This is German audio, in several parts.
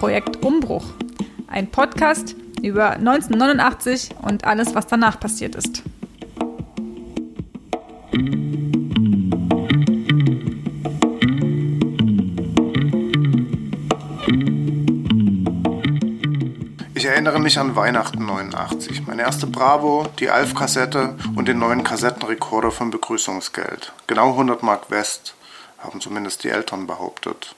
Projekt Umbruch. Ein Podcast über 1989 und alles, was danach passiert ist. Ich erinnere mich an Weihnachten 89. Meine erste Bravo, die Alf-Kassette und den neuen Kassettenrekorder von Begrüßungsgeld. Genau 100 Mark West, haben zumindest die Eltern behauptet.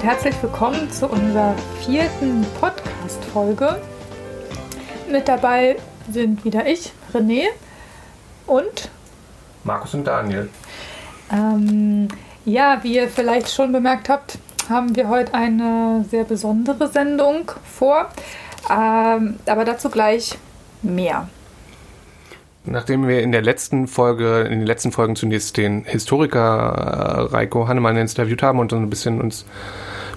Und herzlich willkommen zu unserer vierten Podcast-Folge. Mit dabei sind wieder ich, René und Markus und Daniel. ähm, ja, wie ihr vielleicht schon bemerkt habt, haben wir heute eine sehr besondere Sendung vor. Ähm, aber dazu gleich mehr. Nachdem wir in der letzten Folge, in den letzten Folgen zunächst den Historiker äh, Reiko Hannemann interviewt haben und so ein bisschen uns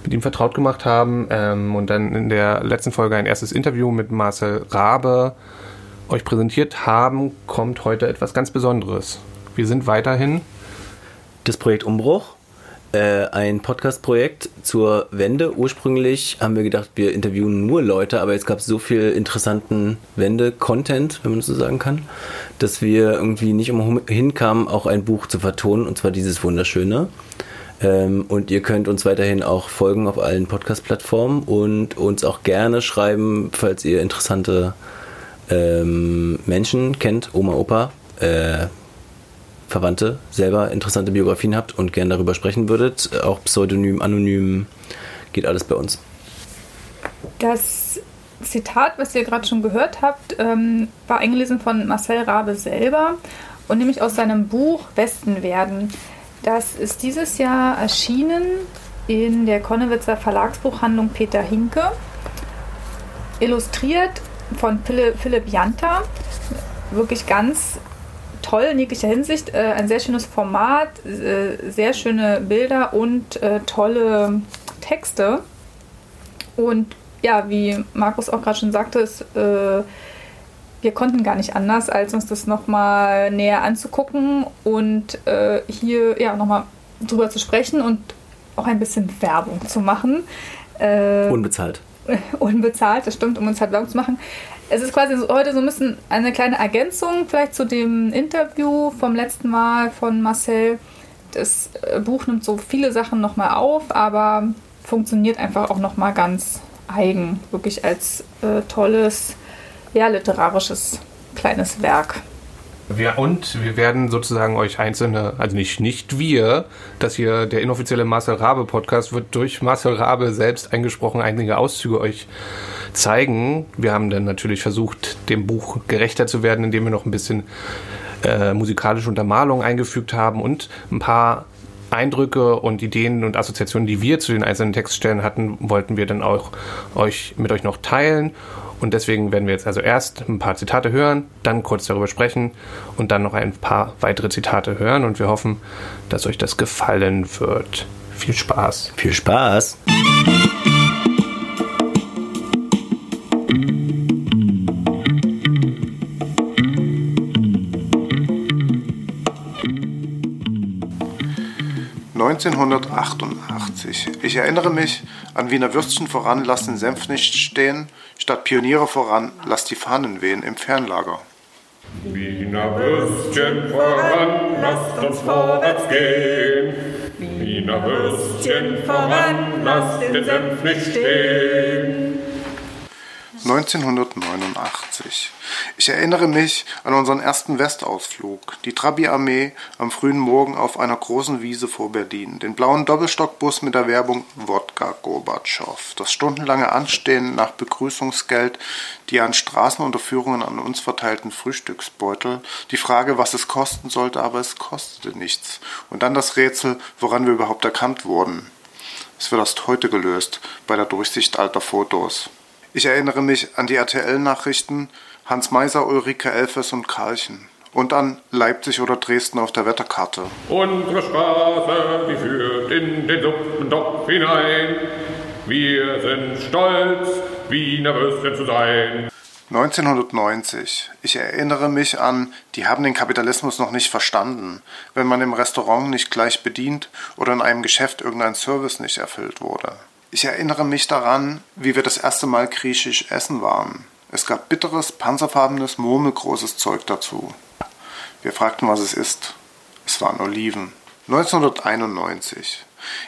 mit ihm vertraut gemacht haben ähm, und dann in der letzten Folge ein erstes Interview mit Marcel Rabe euch präsentiert haben, kommt heute etwas ganz Besonderes. Wir sind weiterhin das Projekt Umbruch, äh, ein Podcast-Projekt zur Wende. Ursprünglich haben wir gedacht, wir interviewen nur Leute, aber jetzt gab es so viel interessanten Wende-Content, wenn man das so sagen kann, dass wir irgendwie nicht umhin kamen, auch ein Buch zu vertonen, und zwar dieses wunderschöne. Ähm, und ihr könnt uns weiterhin auch folgen auf allen Podcast-Plattformen und uns auch gerne schreiben, falls ihr interessante ähm, Menschen kennt, Oma, Opa, äh, Verwandte, selber interessante Biografien habt und gerne darüber sprechen würdet. Auch Pseudonym, Anonym, geht alles bei uns. Das Zitat, was ihr gerade schon gehört habt, ähm, war eingelesen von Marcel Rabe selber und nämlich aus seinem Buch Westen werden. Das ist dieses Jahr erschienen in der Konnewitzer Verlagsbuchhandlung Peter Hinke, illustriert von Philipp, Janta. Wirklich ganz toll in jeglicher Hinsicht. Äh, ein sehr schönes Format, äh, sehr schöne Bilder und äh, tolle Texte. Und ja, wie Markus auch gerade schon sagte, es, äh, wir konnten gar nicht anders, als uns das nochmal näher anzugucken und äh, hier ja nochmal drüber zu sprechen und auch ein bisschen Werbung zu machen. Äh, Unbezahlt. unbezahlt, das stimmt, um uns halt Werbung zu machen. Es ist quasi so, heute so ein bisschen eine kleine Ergänzung vielleicht zu dem Interview vom letzten Mal von Marcel. Das äh, Buch nimmt so viele Sachen nochmal auf, aber funktioniert einfach auch nochmal ganz eigen. Wirklich als äh, tolles, ja, literarisches kleines Werk. Wir, und wir werden sozusagen euch einzelne, also nicht, nicht wir, dass hier der inoffizielle Marcel Rabe Podcast wird durch Marcel Rabe selbst eingesprochen, einige Auszüge euch zeigen. Wir haben dann natürlich versucht, dem Buch gerechter zu werden, indem wir noch ein bisschen äh, musikalische Untermalung eingefügt haben und ein paar Eindrücke und Ideen und Assoziationen, die wir zu den einzelnen Textstellen hatten, wollten wir dann auch euch mit euch noch teilen. Und deswegen werden wir jetzt also erst ein paar Zitate hören, dann kurz darüber sprechen und dann noch ein paar weitere Zitate hören. Und wir hoffen, dass euch das gefallen wird. Viel Spaß. Viel Spaß. 1988. Ich erinnere mich an Wiener Würstchen voran, lass den Senf nicht stehen, statt Pioniere voran, lass die Fahnen wehen im Fernlager. Wiener Würstchen voran, lasst uns vorwärts gehen. Wiener Würstchen voran, lasst den Senf nicht stehen. 1989. Ich erinnere mich an unseren ersten Westausflug. Die Trabi-Armee am frühen Morgen auf einer großen Wiese vor Berlin. Den blauen Doppelstockbus mit der Werbung Wodka Gorbatschow. Das stundenlange Anstehen nach Begrüßungsgeld, die an Straßenunterführungen an uns verteilten Frühstücksbeutel. Die Frage, was es kosten sollte, aber es kostete nichts. Und dann das Rätsel, woran wir überhaupt erkannt wurden. Es wird erst heute gelöst, bei der Durchsicht alter Fotos. Ich erinnere mich an die RTL-Nachrichten, Hans Meiser, Ulrike Elfers und Karlchen. Und an Leipzig oder Dresden auf der Wetterkarte. Unsere Straße, die führt in den Suppentopf hinein. Wir sind stolz, Wiener Würstchen zu sein. 1990. Ich erinnere mich an, die haben den Kapitalismus noch nicht verstanden, wenn man im Restaurant nicht gleich bedient oder in einem Geschäft irgendein Service nicht erfüllt wurde. Ich erinnere mich daran, wie wir das erste Mal griechisch essen waren. Es gab bitteres, panzerfarbenes, murmelgroßes Zeug dazu. Wir fragten, was es ist. Es waren Oliven. 1991.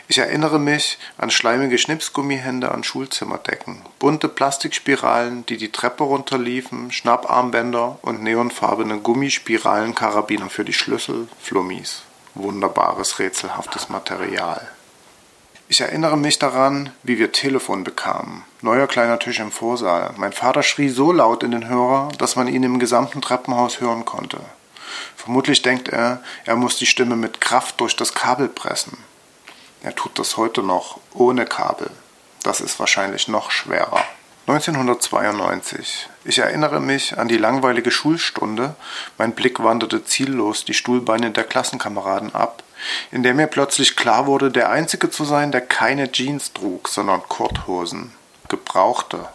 Ich erinnere mich an schleimige Schnipsgummihände an Schulzimmerdecken, bunte Plastikspiralen, die die Treppe runterliefen, Schnapparmbänder und neonfarbene Gummispiralenkarabiner für die Schlüssel, Flummis. Wunderbares, rätselhaftes Material. Ich erinnere mich daran, wie wir Telefon bekamen. Neuer kleiner Tisch im Vorsaal. Mein Vater schrie so laut in den Hörer, dass man ihn im gesamten Treppenhaus hören konnte. Vermutlich denkt er, er muss die Stimme mit Kraft durch das Kabel pressen. Er tut das heute noch ohne Kabel. Das ist wahrscheinlich noch schwerer. 1992. Ich erinnere mich an die langweilige Schulstunde. Mein Blick wanderte ziellos die Stuhlbeine der Klassenkameraden ab, in der mir plötzlich klar wurde, der Einzige zu sein, der keine Jeans trug, sondern Korthosen. Gebrauchte.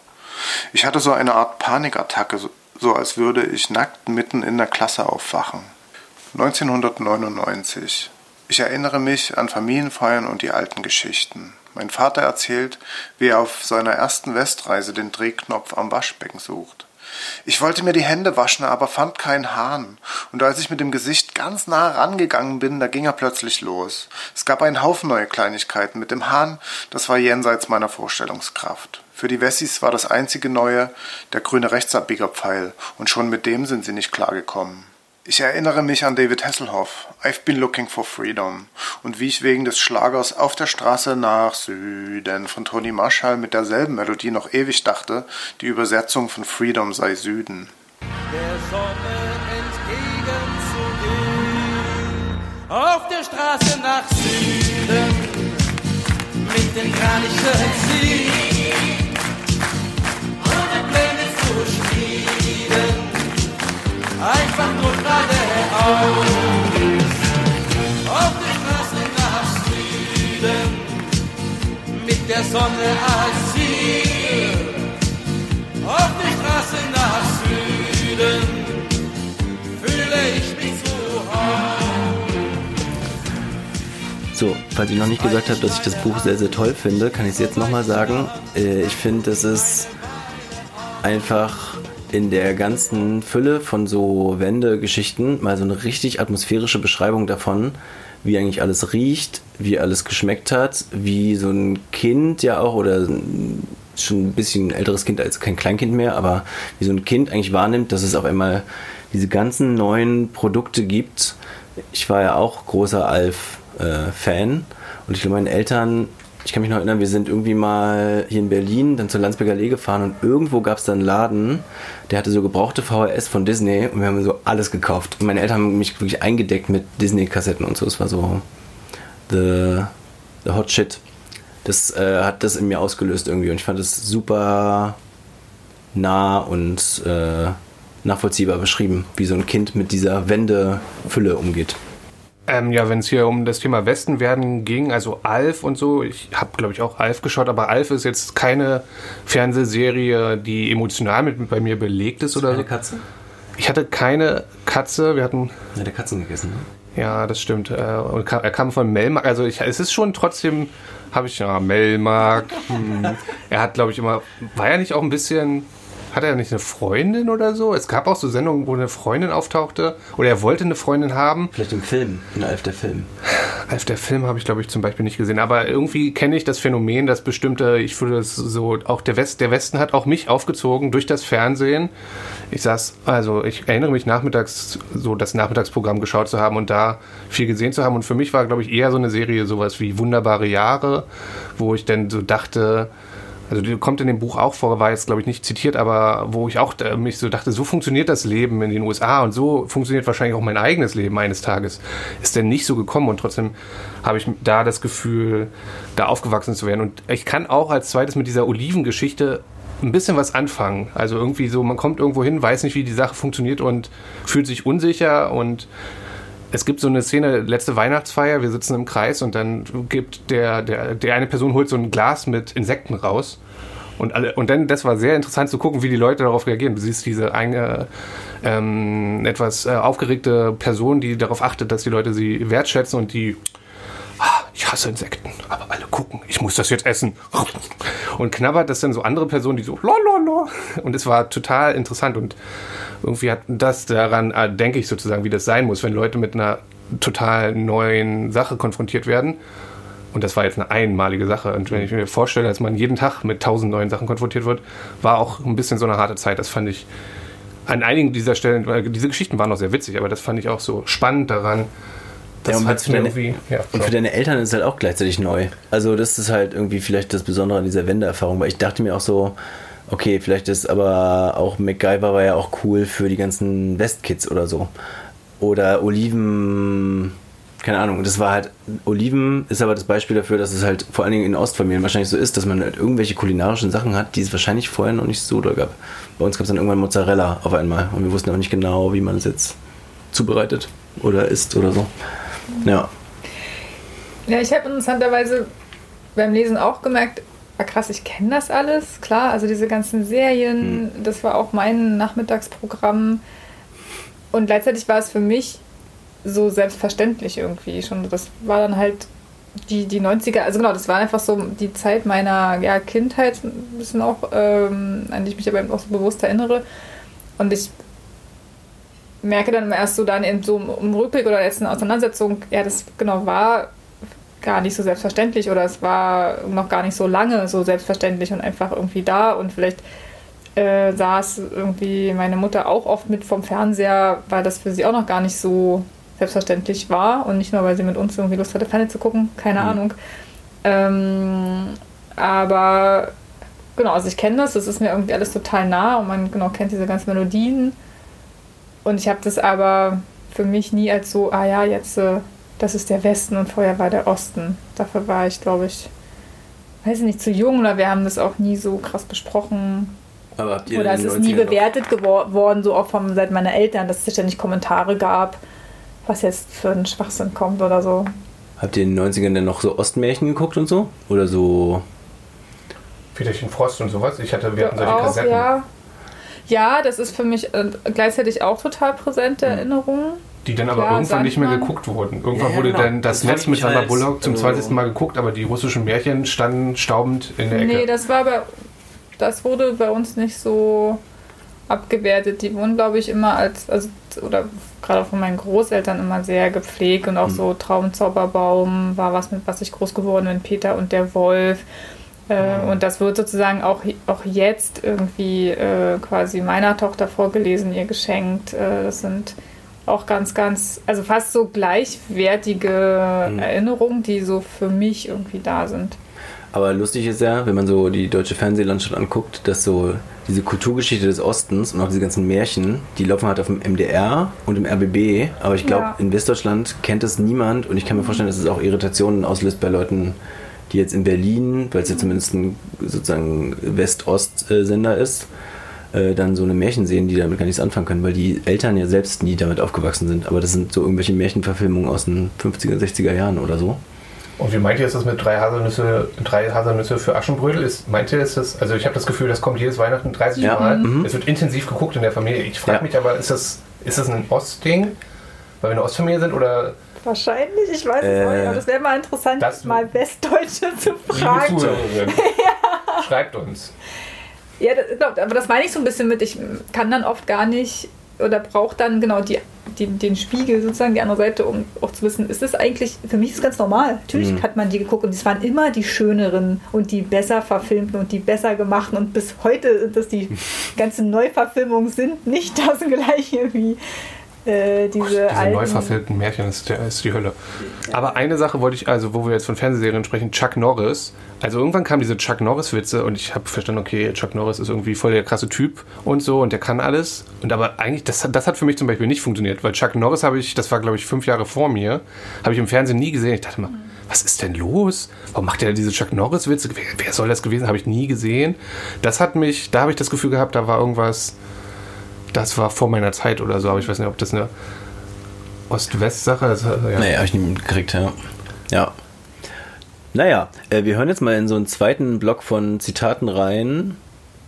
Ich hatte so eine Art Panikattacke, so als würde ich nackt mitten in der Klasse aufwachen. 1999. Ich erinnere mich an Familienfeiern und die alten Geschichten. Mein Vater erzählt, wie er auf seiner ersten Westreise den Drehknopf am Waschbecken sucht. Ich wollte mir die Hände waschen, aber fand keinen Hahn. Und als ich mit dem Gesicht ganz nah rangegangen bin, da ging er plötzlich los. Es gab einen Haufen neue Kleinigkeiten. Mit dem Hahn, das war jenseits meiner Vorstellungskraft. Für die Wessis war das einzige Neue der grüne Rechtsabbiegerpfeil. Und schon mit dem sind sie nicht klargekommen. Ich erinnere mich an David Hasselhoff, I've been looking for freedom, und wie ich wegen des Schlagers Auf der Straße nach Süden von Tony Marshall mit derselben Melodie noch ewig dachte, die Übersetzung von Freedom sei Süden. Der Sonne entgegenzugehen, auf der Straße nach Süden, mit den Kranichen ziehen, ohne Pläne zu schmieden einfach nur geradeaus. Auf der Straße nach Süden, mit der Sonne als Ziel. Auf der Straße nach Süden, fühle ich mich zu Hause. So, falls ich noch nicht gesagt habe, dass ich das Buch sehr, sehr toll finde, kann ich es jetzt nochmal sagen. Äh, Ich finde, es ist einfach in der ganzen Fülle von so Wendegeschichten mal so eine richtig atmosphärische Beschreibung davon, wie eigentlich alles riecht, wie alles geschmeckt hat, wie so ein Kind ja auch oder schon ein bisschen älteres Kind als kein Kleinkind mehr, aber wie so ein Kind eigentlich wahrnimmt, dass es auf einmal diese ganzen neuen Produkte gibt. Ich war ja auch großer Alf-Fan und ich glaube, meine Eltern ich kann mich noch erinnern, wir sind irgendwie mal hier in Berlin dann zur Landsberger Allee gefahren und irgendwo gab es da einen Laden, der hatte so gebrauchte VHS von Disney und wir haben so alles gekauft. Und meine Eltern haben mich wirklich eingedeckt mit Disney-Kassetten und so. Es war so the, the hot shit. Das äh, hat das in mir ausgelöst irgendwie und ich fand es super nah und äh, nachvollziehbar beschrieben, wie so ein Kind mit dieser Wendefülle umgeht. Ähm, ja, wenn es hier um das Thema Westen werden ging, also Alf und so, ich habe, glaube ich, auch Alf geschaut, aber Alf ist jetzt keine Fernsehserie, die emotional mit, bei mir belegt ist oder so. Katze? Ich hatte keine Katze, wir hatten, Ja, der Katzen gegessen, ne? ja, das stimmt, äh, und kam, er kam von Melmark, also ich, es ist schon trotzdem, habe ich, ja, Melmark, hm, er hat, glaube ich, immer, war er nicht auch ein bisschen... Hat er nicht eine Freundin oder so? Es gab auch so Sendungen, wo eine Freundin auftauchte. Oder er wollte eine Freundin haben. Vielleicht im Film, in Alf der Film. Alf, der Film habe ich, glaube ich, zum Beispiel nicht gesehen. Aber irgendwie kenne ich das Phänomen, dass bestimmte, ich würde es so, auch der, West, der Westen hat auch mich aufgezogen durch das Fernsehen. Ich saß, also ich erinnere mich nachmittags, so das Nachmittagsprogramm geschaut zu haben und da viel gesehen zu haben. Und für mich war, glaube ich, eher so eine Serie sowas wie Wunderbare Jahre, wo ich dann so dachte, also die kommt in dem Buch auch vor, war jetzt glaube ich nicht zitiert, aber wo ich auch äh, mich so dachte, so funktioniert das Leben in den USA und so funktioniert wahrscheinlich auch mein eigenes Leben eines Tages. Ist denn nicht so gekommen und trotzdem habe ich da das Gefühl, da aufgewachsen zu werden. Und ich kann auch als zweites mit dieser Olivengeschichte ein bisschen was anfangen. Also irgendwie so, man kommt irgendwo hin, weiß nicht, wie die Sache funktioniert und fühlt sich unsicher und es gibt so eine Szene, letzte Weihnachtsfeier, wir sitzen im Kreis und dann gibt der, der, der eine Person holt so ein Glas mit Insekten raus. Und, alle, und dann, das war sehr interessant zu gucken, wie die Leute darauf reagieren. Du siehst diese eine ähm, etwas äh, aufgeregte Person, die darauf achtet, dass die Leute sie wertschätzen und die "Ah, ich hasse Insekten, aber alle gucken, ich muss das jetzt essen. Und knabbert das dann so andere Personen, die so lololo. Und es war total interessant und irgendwie hat das daran, äh, denke ich sozusagen, wie das sein muss, wenn Leute mit einer total neuen Sache konfrontiert werden. Und das war jetzt eine einmalige Sache. Und wenn ich mir vorstelle, dass man jeden Tag mit tausend neuen Sachen konfrontiert wird, war auch ein bisschen so eine harte Zeit. Das fand ich an einigen dieser Stellen, diese Geschichten waren auch sehr witzig, aber das fand ich auch so spannend daran. Das Ja, und für deine-. Ja, Und für deine Eltern ist es halt auch gleichzeitig neu. Also das ist halt irgendwie vielleicht das Besondere an dieser Wendeerfahrung, weil ich dachte mir auch so, okay, vielleicht ist aber auch MacGyver war ja auch cool für die ganzen Westkids oder so. Oder Oliven, keine Ahnung, das war halt, Oliven ist aber das Beispiel dafür, dass es halt vor allen Dingen in Ostfamilien wahrscheinlich so ist, dass man halt irgendwelche kulinarischen Sachen hat, die es wahrscheinlich vorher noch nicht so doll gab. Bei uns gab es dann irgendwann Mozzarella auf einmal und wir wussten auch nicht genau, wie man es jetzt zubereitet oder isst oder so. Ja. Ja, ich habe interessanterweise beim Lesen auch gemerkt, ah krass, ich kenne das alles. Klar, also diese ganzen Serien, das war auch mein Nachmittagsprogramm. Und gleichzeitig war es für mich so selbstverständlich irgendwie schon. Das war dann halt die, die 90er, also genau, das war einfach so die Zeit meiner ja, Kindheit, ein bisschen auch, ähm, an die ich mich aber eben auch so bewusst erinnere. Und ich merke dann erst so dann in so einem Rückblick oder jetzt eine Auseinandersetzung, ja, das genau war gar nicht so selbstverständlich oder es war noch gar nicht so lange so selbstverständlich und einfach irgendwie da und vielleicht äh, saß irgendwie meine Mutter auch oft mit vom Fernseher, weil das für sie auch noch gar nicht so selbstverständlich war und nicht nur, weil sie mit uns irgendwie Lust hatte, Fernsehen zu gucken, keine Ahnung. Ähm, aber genau, also ich kenne das, das ist mir irgendwie alles total nah und man genau kennt diese ganzen Melodien. Und ich habe das aber für mich nie als so, ah ja, jetzt, äh, das ist der Westen und vorher war der Osten. Dafür war ich, glaube ich, weiß ich nicht, zu jung oder wir haben das auch nie so krass besprochen. Aber habt ihr Oder es ist nie 90ern noch- bewertet gewor- worden, so auch von Seiten meiner Eltern, dass es ständig Kommentare gab, was jetzt für einen Schwachsinn kommt oder so. Habt ihr in den 90ern denn noch so Ostmärchen geguckt und so? Oder so. Väterchen Frost und sowas. Ich hatte, wir hatten solche auch, Kassetten. ja. Ja, das ist für mich äh, gleichzeitig auch total präsente Mhm. Erinnerungen. Die dann aber Klar, irgendwann nicht mehr geguckt wurden. Irgendwann Ja, wurde genau. dann das Das Netz mit Sandra Bullock zum also- 20. Mal geguckt, aber die russischen Märchen standen staubend in der Ecke. Nee, das war bei, das wurde bei uns nicht so abgewertet. Die wurden, glaube ich, immer als, also, oder gerade von meinen Großeltern immer sehr gepflegt und auch Mhm. so Traumzauberbaum war was, mit was ich groß geworden bin, Peter und der Wolf. Äh. Und das wird sozusagen auch, auch jetzt irgendwie äh, quasi meiner Tochter vorgelesen, ihr geschenkt. Äh, das sind auch ganz, ganz, also fast so gleichwertige Mhm. Erinnerungen, die so für mich irgendwie da sind. Aber lustig ist ja, wenn man so die deutsche Fernsehlandschaft anguckt, dass so diese Kulturgeschichte des Ostens und auch diese ganzen Märchen, die laufen halt auf dem MDR und im RBB. Aber ich glaube, Ja. in Westdeutschland kennt es niemand und ich kann mir vorstellen, dass es auch Irritationen auslöst bei Leuten, die jetzt in Berlin, weil es ja zumindest ein sozusagen West-Ost-Sender ist, äh, dann so eine Märchen sehen, die damit gar nichts anfangen können, weil die Eltern ja selbst nie damit aufgewachsen sind. Aber das sind so irgendwelche Märchenverfilmungen aus den 50er, 60er Jahren oder so. Und wie meint ihr, ist das mit drei Haselnüsse, drei Haselnüsse für Aschenbrödel? Ist, meint ihr, ist das, also ich habe das Gefühl, das kommt jedes Weihnachten 30 Ja, Mal. mhm. Es wird intensiv geguckt in der Familie. Ich frage Ja. mich aber, ist das, ist das ein Ostding? Weil wir eine Ostfamilie sind oder Wahrscheinlich, ich weiß es Äh, nicht. Aber das wäre mal interessant, das- mal Westdeutsche zu fragen. Zuhörerin? Schreibt uns. Ja, das, glaub, aber das meine ich so ein bisschen mit, ich kann dann oft gar nicht oder brauche dann genau die, die, den Spiegel, sozusagen die andere Seite, um auch zu wissen, ist das eigentlich, für mich ist es ganz normal. Natürlich Mhm. hat man die geguckt und es waren immer die schöneren und die besser verfilmten und die besser gemachten und bis heute sind das die ganzen Neuverfilmungen sind nicht das gleiche wie Äh, diese Diese alten, neu verfilmten Märchen ist, der, ist die Hölle. Aber eine Sache wollte ich, also wo wir jetzt von Fernsehserien sprechen, Chuck Norris. Also irgendwann kamen diese Chuck Norris-Witze und ich habe verstanden, okay, Chuck Norris ist irgendwie voll der krasse Typ und so und der kann alles. Und aber eigentlich, das, hat- das hat für mich zum Beispiel nicht funktioniert, weil Chuck Norris habe ich, das war glaube ich fünf Jahre vor mir, habe ich im Fernsehen nie gesehen. Ich dachte mal, was ist denn los? Warum macht der diese Chuck Norris-Witze? Wer, wer soll das gewesen? Habe ich nie gesehen. Das hat mich, da habe ich das Gefühl gehabt, da war irgendwas, das war vor meiner Zeit oder so, aber ich weiß nicht, ob das eine Ost-West-Sache ist. Also, ja. Nee, habe ich nicht mitgekriegt, ja. Ja. Naja, äh, wir hören jetzt mal in so einen zweiten Block von Zitaten rein.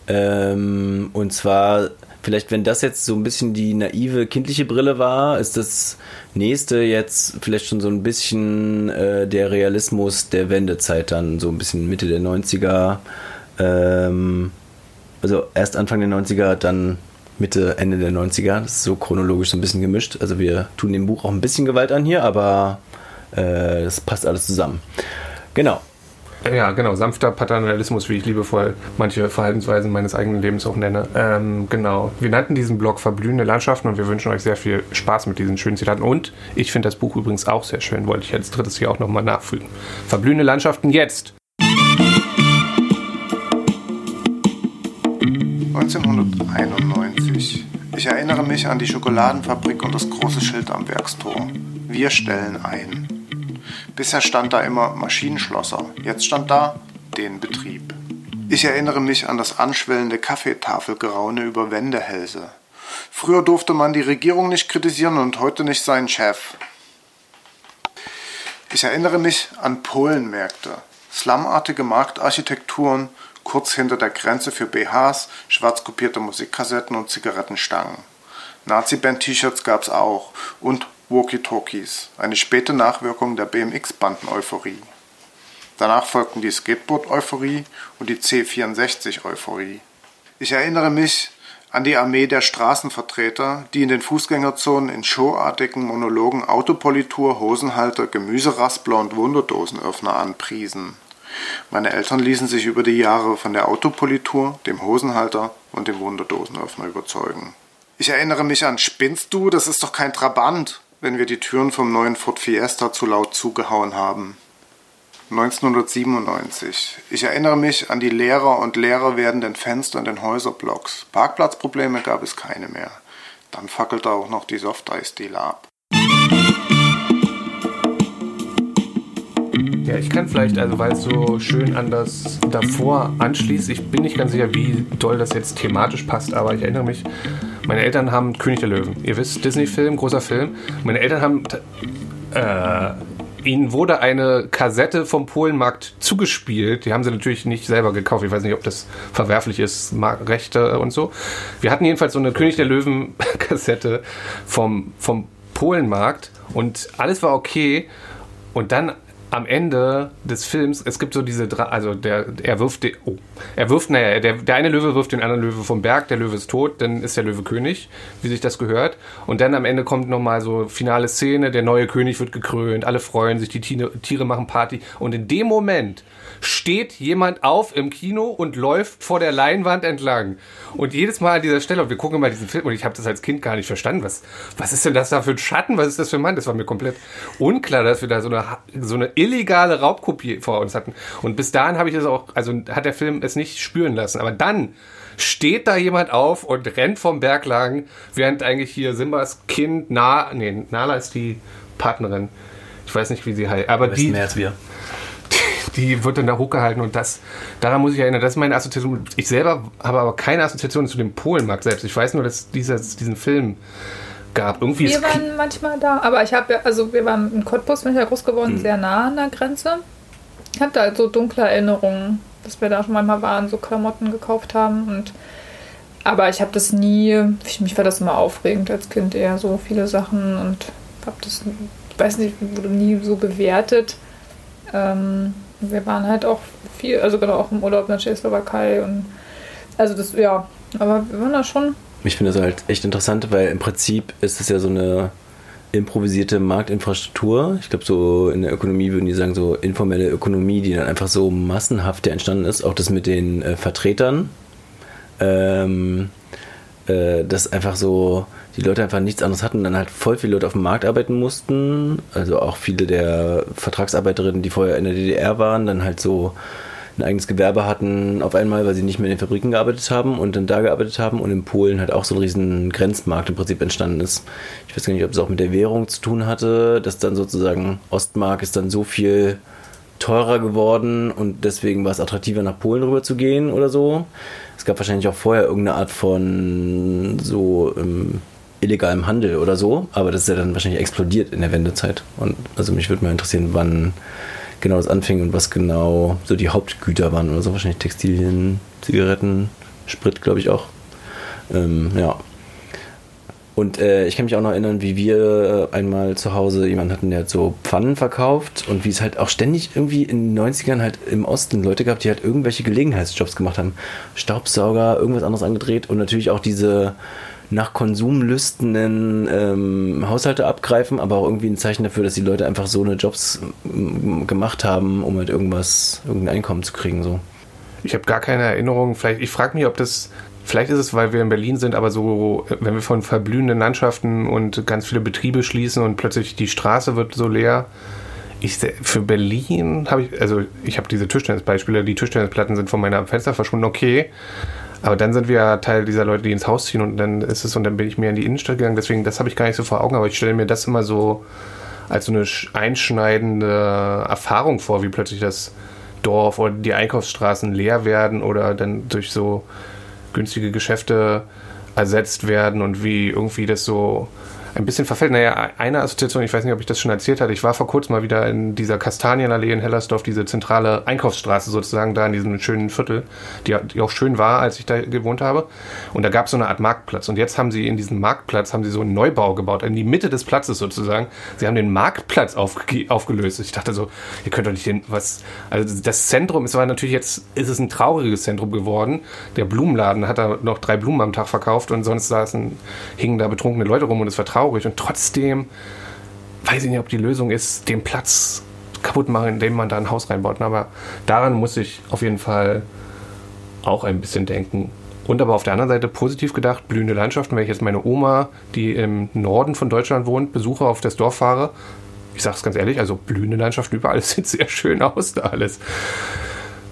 Ähm, und zwar, vielleicht, wenn das jetzt so ein bisschen die naive kindliche Brille war, ist das nächste jetzt vielleicht schon so ein bisschen äh, der Realismus der Wendezeit dann, so ein bisschen Mitte der 90er. Ähm, also erst Anfang der 90er, dann Mitte, Ende der 90er. Das ist so chronologisch so ein bisschen gemischt. Also wir tun dem Buch auch ein bisschen Gewalt an hier, aber äh, das passt alles zusammen. Genau. Ja, genau. Sanfter Paternalismus, wie ich liebevoll manche Verhaltensweisen meines eigenen Lebens auch nenne. Ähm, genau. Wir nannten diesen Blog Verblühende Landschaften und wir wünschen euch sehr viel Spaß mit diesen schönen Zitaten. Und ich finde das Buch übrigens auch sehr schön, wollte ich als drittes hier auch nochmal nachfügen. Verblühende Landschaften jetzt! 1991. Ich erinnere mich an die Schokoladenfabrik und das große Schild am Werkstor. Wir stellen ein. Bisher stand da immer Maschinenschlosser. Jetzt stand da den Betrieb. Ich erinnere mich an das anschwellende Kaffeetafelgeraune über Wendehälse. Früher durfte man die Regierung nicht kritisieren und heute nicht seinen Chef. Ich erinnere mich an Polenmärkte, slumartige Marktarchitekturen, kurz hinter der Grenze für BHs, schwarz kopierte Musikkassetten und Zigarettenstangen. Nazi-Band-T-Shirts gab's auch und Walkie-Talkies, eine späte Nachwirkung der BMX-Banden-Euphorie. Danach folgten die Skateboard-Euphorie und die C64-Euphorie. Ich erinnere mich an die Armee der Straßenvertreter, die in den Fußgängerzonen in showartigen Monologen Autopolitur, Hosenhalter, Gemüseraspler und Wunderdosenöffner anpriesen. Meine Eltern ließen sich über die Jahre von der Autopolitur, dem Hosenhalter und dem Wunderdosenöffner überzeugen. Ich erinnere mich an Spinnst du, das ist doch kein Trabant, wenn wir die Türen vom neuen Ford Fiesta zu laut zugehauen haben. 1997. Ich erinnere mich an die leerer und leerer werdenden Fenster in den Häuserblocks. Parkplatzprobleme gab es keine mehr. Dann fackelte auch noch die Softeisdiele ab. Ja, ich kann vielleicht, also weil es so schön an das davor anschließt, ich bin nicht ganz sicher, wie doll das jetzt thematisch passt, aber ich erinnere mich, meine Eltern haben König der Löwen. Ihr wisst, Disney-Film, großer Film. Meine Eltern haben, äh, ihnen wurde eine Kassette vom Polenmarkt zugespielt. Die haben sie natürlich nicht selber gekauft. Ich weiß nicht, ob das verwerflich ist, Rechte und so. Wir hatten jedenfalls so eine König der Löwen-Kassette vom, vom Polenmarkt und alles war okay. Und dann am Ende des Films, es gibt so diese drei, also der, er wirft, den, oh, er wirft, naja, der, der eine Löwe wirft den anderen Löwe vom Berg, der Löwe ist tot, dann ist der Löwe König, wie sich das gehört. Und dann am Ende kommt nochmal so finale Szene, der neue König wird gekrönt, alle freuen sich, die Tiere, machen Party. Und in dem Moment steht jemand auf im Kino und läuft vor der Leinwand entlang. Und jedes Mal an dieser Stelle, und wir gucken mal diesen Film, und ich habe das als Kind gar nicht verstanden, was, was ist denn das da für ein Schatten, was ist das für ein Mann? Das war mir komplett unklar, dass wir da so eine, so eine illegale Raubkopie vor uns hatten. Und bis dahin habe ich es auch, also hat der Film es nicht spüren lassen. Aber dann steht da jemand auf und rennt vom Berg lang, während eigentlich hier Simbas Kind, Na, nee, Nala ist die Partnerin. Ich weiß nicht, wie sie heißt, aber die, mehr als wir. die wird dann da hochgehalten und das, daran muss ich erinnern, das ist meine Assoziation. Ich selber habe aber keine Assoziation zu dem Polenmarkt selbst. Ich weiß nur, dass es diesen Film gab. Irgendwie Wir waren manchmal da, aber ich habe ja, also wir waren in Cottbus, bin ich ja groß Hm. geworden, sehr nah an der Grenze. Ich habe da halt so dunkle Erinnerungen, dass wir da schon manchmal waren, so Klamotten gekauft haben und aber ich habe das nie, für mich war das immer aufregend als Kind eher so viele Sachen und habe das, ich weiß nicht, wurde nie so bewertet. Ähm, wir waren halt auch viel, also genau auch im Urlaub in der Tschechoslowakei und also das, ja, aber wir waren da schon Ich finde das halt echt interessant, weil im Prinzip ist es ja so eine improvisierte Marktinfrastruktur. Ich glaube, so in der Ökonomie würden die sagen, so informelle Ökonomie, die dann einfach so massenhaft ja entstanden ist. Auch das mit den äh, Vertretern. Ähm, äh, dass einfach so die Leute einfach nichts anderes hatten, dann halt voll viele Leute auf dem Markt arbeiten mussten, also auch viele der Vertragsarbeiterinnen, die vorher in der DDR waren, dann halt so ein eigenes Gewerbe hatten auf einmal, weil sie nicht mehr in den Fabriken gearbeitet haben und dann da gearbeitet haben und in Polen halt auch so ein riesen Grenzmarkt im Prinzip entstanden ist. Ich weiß gar nicht, ob es auch mit der Währung zu tun hatte, dass dann sozusagen Ostmark ist dann so viel teurer geworden und deswegen war es attraktiver nach Polen rüber zu gehen oder so. Es gab wahrscheinlich auch vorher irgendeine Art von so ähm, illegalem Handel oder so, aber das ist ja dann wahrscheinlich explodiert in der Wendezeit. Und also mich würde mal interessieren, wann genau das anfing und was genau so die Hauptgüter waren oder so. Wahrscheinlich Textilien, Zigaretten, Sprit, glaube ich auch. Ähm, ja. Und äh, ich kann mich auch noch erinnern, wie wir einmal zu Hause jemanden hatten, der hat so Pfannen verkauft und wie es halt auch ständig irgendwie in den 90ern halt im Osten Leute gab, die halt irgendwelche Gelegenheitsjobs gemacht haben. Staubsauger, irgendwas anderes angedreht und natürlich auch diese nach Konsum lüstenden ähm, Haushalte abgreifen, aber auch irgendwie ein Zeichen dafür, dass die Leute einfach so eine Jobs m, gemacht haben, um halt irgendwas, irgendein Einkommen zu kriegen. So. Ich habe gar keine Erinnerung. Vielleicht, ich frage mich, ob das Vielleicht ist es, weil wir in Berlin sind, aber so, wenn wir von verblühenden Landschaften und ganz viele Betriebe schließen und plötzlich die Straße wird so leer. Ich, für Berlin habe ich, also ich habe diese Tischtennisbeispiele, die Tischtennisplatten sind von meiner Fenster verschwunden, okay. Aber dann sind wir Teil dieser Leute, die ins Haus ziehen und dann ist es und dann bin ich mehr in die Innenstadt gegangen. Deswegen, das habe ich gar nicht so vor Augen, aber ich stelle mir das immer so als so eine einschneidende Erfahrung vor, wie plötzlich das Dorf oder die Einkaufsstraßen leer werden oder dann durch so günstige Geschäfte ersetzt werden und wie irgendwie das so ein bisschen verfällt. Naja, eine Assoziation, ich weiß nicht, ob ich das schon erzählt hatte, ich war vor kurzem mal wieder in dieser Kastanienallee in Hellersdorf, diese zentrale Einkaufsstraße sozusagen, da in diesem schönen Viertel, die, die auch schön war, als ich da gewohnt habe. Und da gab es so eine Art Marktplatz. Und jetzt haben sie in diesem Marktplatz, haben sie so einen Neubau gebaut, in die Mitte des Platzes sozusagen. Sie haben den Marktplatz aufge aufgelöst. Ich dachte so, ihr könnt doch nicht den, was, also das Zentrum, es war natürlich jetzt, ist es ein trauriges Zentrum geworden. Der Blumenladen hat da noch drei Blumen am Tag verkauft und sonst saßen, hingen da betrunkene Leute rum und es war traurig traurig und trotzdem weiß ich nicht, ob die Lösung ist, den Platz kaputt machen, indem man da ein Haus reinbaut. Aber daran muss ich auf jeden Fall auch ein bisschen denken. Und aber auf der anderen Seite positiv gedacht, blühende Landschaften, wenn ich jetzt meine Oma, die im Norden von Deutschland wohnt, besuche, auf das Dorf fahre, ich sage es ganz ehrlich, also blühende Landschaften überall, sieht sehr schön aus da alles.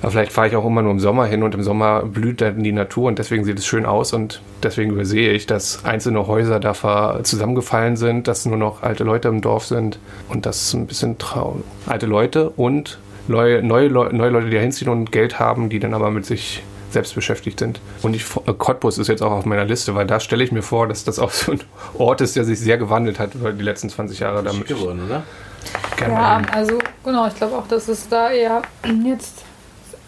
Aber vielleicht fahre ich auch immer nur im Sommer hin und im Sommer blüht dann die Natur und deswegen sieht es schön aus und deswegen übersehe ich, dass einzelne Häuser da zusammengefallen sind, dass nur noch alte Leute im Dorf sind und das ist ein bisschen traurig. Alte Leute und neue, neue, neue Leute, die da hinziehen und Geld haben, die dann aber mit sich selbst beschäftigt sind. Und ich, äh, Cottbus ist jetzt auch auf meiner Liste, weil da stelle ich mir vor, dass das auch so ein Ort ist, der sich sehr gewandelt hat über die letzten 20 Jahre. Damit geworden, oder? Ja, also genau, ich glaube auch, dass es da eher jetzt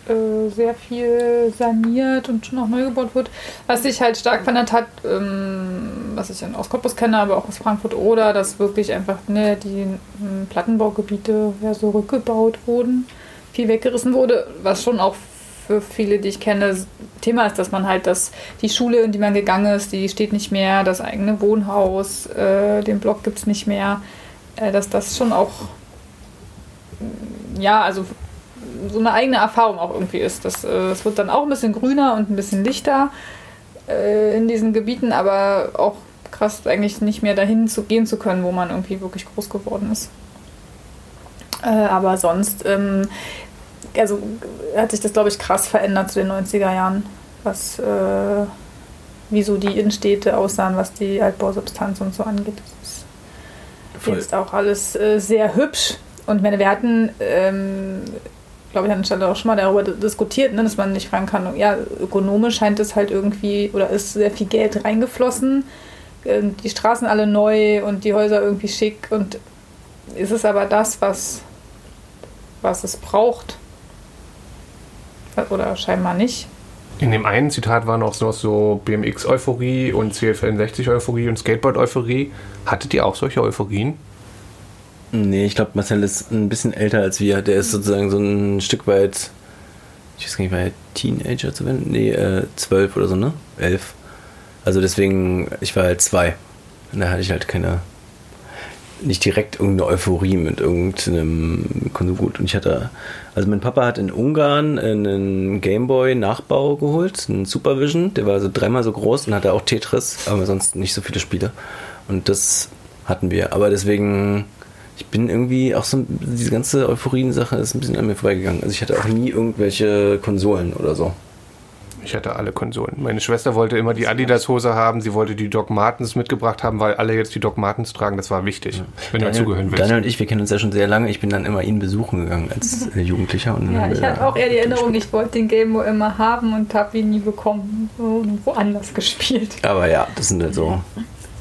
äh, sehr viel saniert und schon auch neu gebaut wird. Was sich halt stark verändert hat, ähm, was ich aus Cottbus kenne, aber auch aus Frankfurt oder, dass wirklich einfach ne, die ähm, Plattenbaugebiete ja so rückgebaut wurden, viel weggerissen wurde, was schon auch für viele, die ich kenne, Thema ist, dass man halt das, die Schule, in die man gegangen ist, die steht nicht mehr, das eigene Wohnhaus, äh, den Block gibt es nicht mehr, äh, dass das schon auch ja, also so eine eigene Erfahrung auch irgendwie ist. Das, äh, es wird dann auch ein bisschen grüner und ein bisschen lichter äh, in diesen Gebieten, aber auch krass eigentlich nicht mehr dahin zu gehen zu können, wo man irgendwie wirklich groß geworden ist. Äh, aber sonst, ähm, also hat sich das, glaube ich, krass verändert zu den 90er Jahren, was, äh, wie so die Innenstädte aussahen, was die Altbausubstanz und so angeht. Das ist Voll. jetzt auch alles äh, sehr hübsch. Und meine, wir hatten ähm, glaube ich, an der Stelle auch schon mal darüber diskutiert, ne, dass man nicht fragen kann, ja, ökonomisch scheint es halt irgendwie, oder ist sehr viel Geld reingeflossen, ähm, die Straßen alle neu und die Häuser irgendwie schick und ist es aber das, was, was es braucht? Oder scheinbar nicht. In dem einen Zitat war noch so BMX-Euphorie und CFN60-Euphorie und Skateboard-Euphorie. Hattet ihr auch solche Euphorien? Nee, ich glaube, Marcel ist ein bisschen älter als wir. Der ist sozusagen so ein Stück weit, ich weiß gar nicht, war er Teenager zu werden? Nee, äh, zwölf oder so, ne? Elf. Also deswegen, ich war halt zwei. Und da hatte ich halt keine, nicht direkt irgendeine Euphorie mit irgendeinem Konsumgut. Und ich hatte, also mein Papa hat in Ungarn einen Gameboy Nachbau geholt, einen Supervision, der war so dreimal so groß und hatte auch Tetris, aber sonst nicht so viele Spiele. Und das hatten wir. Aber deswegen, ich bin irgendwie auch so, diese ganze Euphorien-Sache ist ein bisschen an mir vorbeigegangen. Also ich hatte auch nie irgendwelche Konsolen oder so. Ich hatte alle Konsolen. Meine Schwester wollte immer die Adidas-Hose haben, sie wollte die Doc Martens mitgebracht haben, weil alle jetzt die Doc Martens tragen. Das war wichtig, wenn du dazugehören willst. Daniel und ich, wir kennen uns ja schon sehr lange. Ich bin dann immer ihn besuchen gegangen als äh, Jugendlicher. Und Ja, ich hatte auch eher die Erinnerung, ich wollte den Gameboy immer haben und habe ihn nie bekommen. Woanders gespielt. Aber ja, das sind halt so.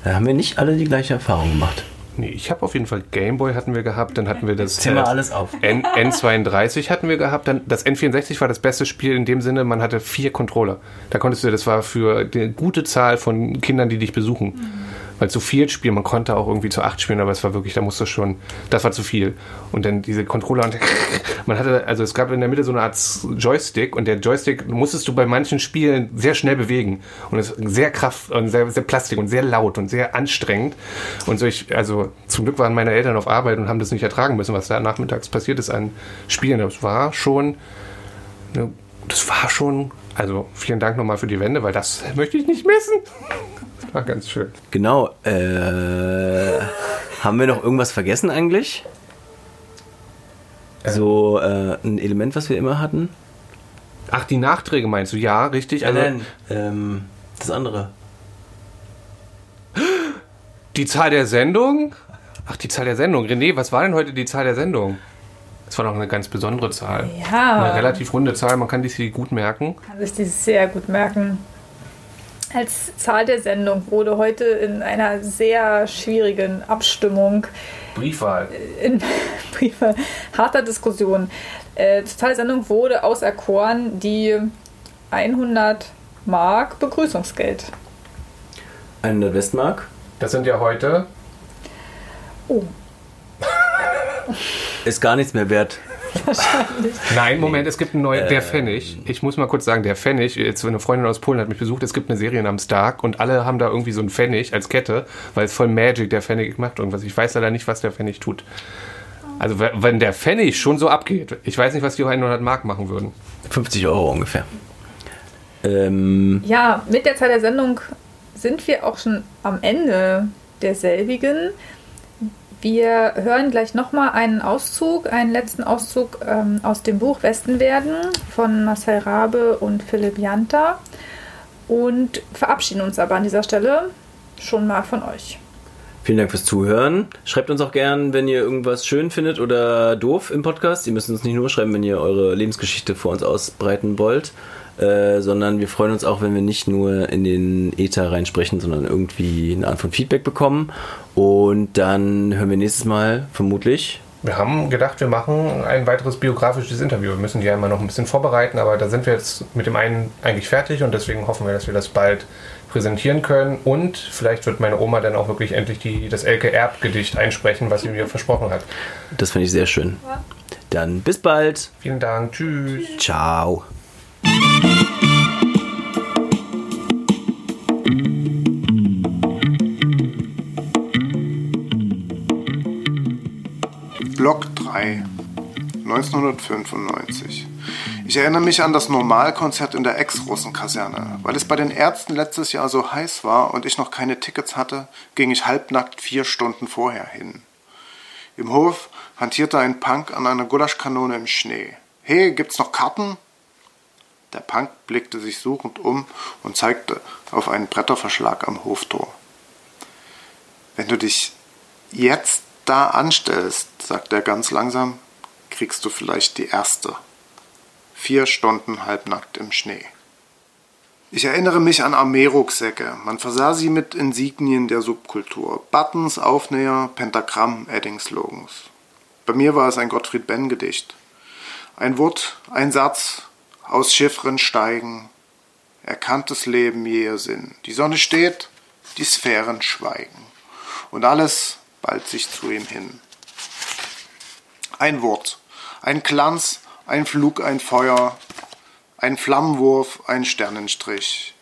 Da haben wir nicht alle die gleiche Erfahrung gemacht. Nee, ich habe auf jeden Fall Gameboy hatten wir gehabt, dann hatten wir das mal äh, alles auf. N N32 hatten wir gehabt, dann das N64 war das beste Spiel in dem Sinne, man hatte vier Controller. Da konntest du, das war für eine gute Zahl von Kindern, die dich besuchen. Weil zu viert spielen, man konnte auch irgendwie zu acht spielen, aber es war wirklich, da musste schon, das war zu viel. Und dann diese Controller und man hatte, also es gab in der Mitte so eine Art Joystick und der Joystick musstest du bei manchen Spielen sehr schnell bewegen. Und es ist sehr kraft und sehr, sehr plastik und sehr laut und sehr anstrengend. Und so ich, also zum Glück waren meine Eltern auf Arbeit und haben das nicht ertragen müssen, was da nachmittags passiert ist an Spielen. Das war schon, ne, das war schon, also vielen Dank nochmal für die Wende, weil das möchte ich nicht missen. War ganz schön. Genau. Äh, haben wir noch irgendwas vergessen eigentlich? So äh, ein Element, was wir immer hatten? Ach, die Nachträge meinst du? Ja, richtig. Also, ähm, das andere. Die Zahl der Sendung? Ach, die Zahl der Sendung. René, was war denn heute die Zahl der Sendung? Das war doch eine ganz besondere Zahl. Ja. Eine relativ runde Zahl, man kann die sich gut merken. kann sich dieses sehr gut merken. Als Zahl der Sendung wurde heute in einer sehr schwierigen Abstimmung Briefwahl. in Briefe harter Diskussion. Äh, zur Zahl der Sendung wurde auserkoren die 100 Mark Begrüßungsgeld. 100 Westmark. Das sind ja heute. Oh, Ist gar nichts mehr wert. Nein, Moment, es gibt einen neuen. Der Pfennig. Ich muss mal kurz sagen, der Pfennig. Jetzt eine Freundin aus Polen hat mich besucht. Es gibt eine Serie namens Dark und alle haben da irgendwie so einen Pfennig als Kette, weil es voll Magic der Pfennig macht irgendwas. Ich weiß leider nicht, was der Pfennig tut. Also wenn der Pfennig schon so abgeht, ich weiß nicht, was die 100 Mark machen würden. 50 Euro ungefähr. Ähm, Ja, mit der Zahl der Sendung sind wir auch schon am Ende derselbigen. Wir hören gleich nochmal einen Auszug, einen letzten Auszug ähm, aus dem Buch Westen werden von Marcel Rabe und Philipp Janta und verabschieden uns aber an dieser Stelle schon mal von euch. vielen Dank fürs Zuhören. Schreibt uns auch gern, wenn ihr irgendwas schön findet oder doof im Podcast. Ihr müsst uns nicht nur schreiben, wenn ihr eure Lebensgeschichte vor uns ausbreiten wollt, äh, sondern wir freuen uns auch, wenn wir nicht nur in den Äther reinsprechen, sondern irgendwie eine Art von Feedback bekommen. Und dann hören wir nächstes Mal vermutlich Wir haben gedacht, wir machen ein weiteres biografisches Interview. Wir müssen die ja immer noch ein bisschen vorbereiten, aber da sind wir jetzt mit dem einen eigentlich fertig und deswegen hoffen wir, dass wir das bald präsentieren können. Und vielleicht wird meine Oma dann auch wirklich endlich die, das Elke Erb-Gedicht einsprechen, was sie mir versprochen hat. Das finde ich sehr schön. Dann bis bald. Vielen Dank. Tschüss. Ciao. Block 3, 1995. Ich erinnere mich an das Normalkonzert in der Ex-Russenkaserne. Weil es bei den Ärzten letztes Jahr so heiß war und ich noch keine Tickets hatte, ging ich halbnackt vier Stunden vorher hin. Im Hof hantierte ein Punk an einer Gulaschkanone im Schnee. Hey, gibt's noch Karten? Der Punk blickte sich suchend um und zeigte auf einen Bretterverschlag am Hoftor. Wenn du dich jetzt da anstellst, sagt er ganz langsam, kriegst du vielleicht die erste. Vier Stunden halbnackt im Schnee. Ich erinnere mich an Armeerucksäcke. Man versah sie mit Insignien der Subkultur. Buttons, Aufnäher, Pentagramm, Edding-Slogans. Bei mir war es ein Gottfried Benn-Gedicht. Ein Wort, ein Satz, aus Chiffren steigen, erkanntes Leben jäher Sinn. Die Sonne steht, die Sphären schweigen. Und alles ballt sich zu ihm hin. Ein Wort, ein Glanz, ein Flug, ein Feuer, ein Flammenwurf, ein Sternenstrich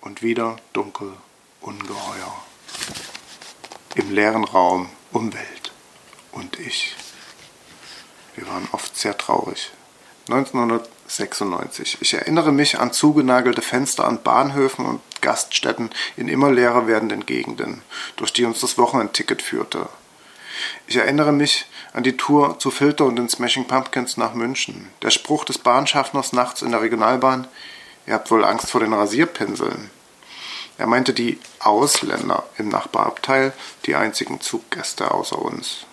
und wieder dunkel, ungeheuer. Im leeren Raum Umwelt und ich. Wir waren oft sehr traurig. 1996. Ich erinnere mich an zugenagelte Fenster an Bahnhöfen und Gaststätten in immer leerer werdenden Gegenden, durch die uns das Wochenendticket führte. Ich erinnere mich an die Tour zu Filter und den Smashing Pumpkins nach München. Der Spruch des Bahnschaffners nachts in der Regionalbahn, ihr habt wohl Angst vor den Rasierpinseln. Er meinte die Ausländer im Nachbarabteil, die einzigen Zuggäste außer uns.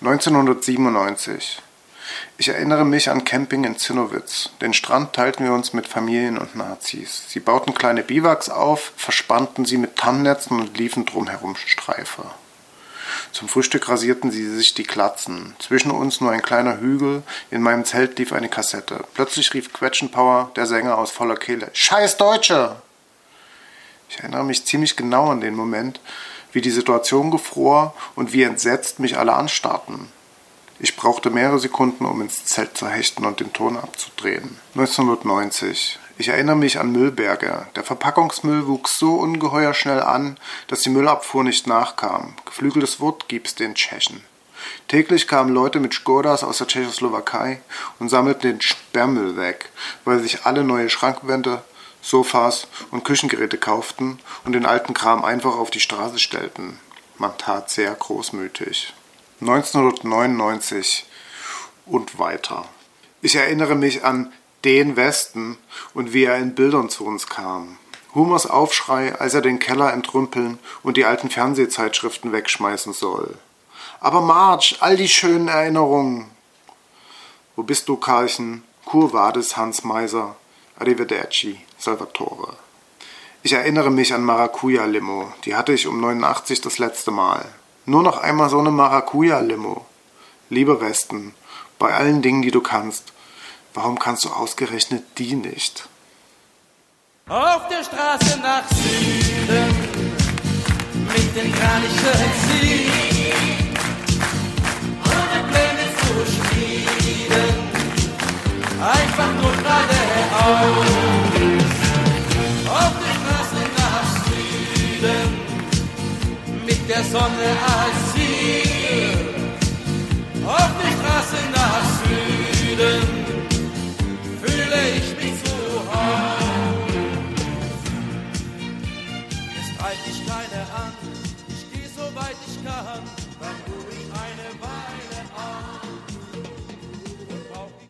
1997. Ich erinnere mich an Camping in Zinnowitz. Den Strand teilten wir uns mit Familien und Nazis. Sie bauten kleine Biwaks auf, verspannten sie mit Tannennetzen und liefen drumherum Streife. Zum Frühstück rasierten sie sich die Glatzen. Zwischen uns nur ein kleiner Hügel. In meinem Zelt lief eine Kassette. Plötzlich rief Quetschenpower, der Sänger aus voller Kehle: Scheiß Deutsche! Ich erinnere mich ziemlich genau an den Moment, wie die Situation gefror und wie entsetzt mich alle anstarrten. Ich brauchte mehrere Sekunden, um ins Zelt zu hechten und den Ton abzudrehen. 1990. Ich erinnere mich an Müllberge. Der Verpackungsmüll wuchs so ungeheuer schnell an, dass die Müllabfuhr nicht nachkam. Geflügeltes Wort gibt's den Tschechen. Täglich kamen Leute mit Skodas aus der Tschechoslowakei und sammelten den Sperrmüll weg, weil sich alle neue Schrankwände, Sofas und Küchengeräte kauften und den alten Kram einfach auf die Straße stellten. Man tat sehr großmütig. 1999 und weiter. Ich erinnere mich an den Westen und wie er in Bildern zu uns kam. Humors Aufschrei, als er den Keller entrümpeln und die alten Fernsehzeitschriften wegschmeißen soll. Aber Marge, all die schönen Erinnerungen. Wo bist du, Karlchen? Kurvades, Hans Meiser. Arrivederci, Salvatore. Ich erinnere mich an Maracuja-Limo. Die hatte ich um 89 das letzte Mal. Nur noch einmal so eine Maracuja-Limo. Liebe Westen, bei allen Dingen, die du kannst, warum kannst du ausgerechnet die nicht? Auf der Straße nach Süden mit den Kranichen ziehen, ohne Pläne zu schmieden, einfach nur geradeaus. Der Sonne als Ziel, auf der Straße nach Süden fühle ich mich zu Hause. Es treibt mich keiner an, ich geh so weit ich kann,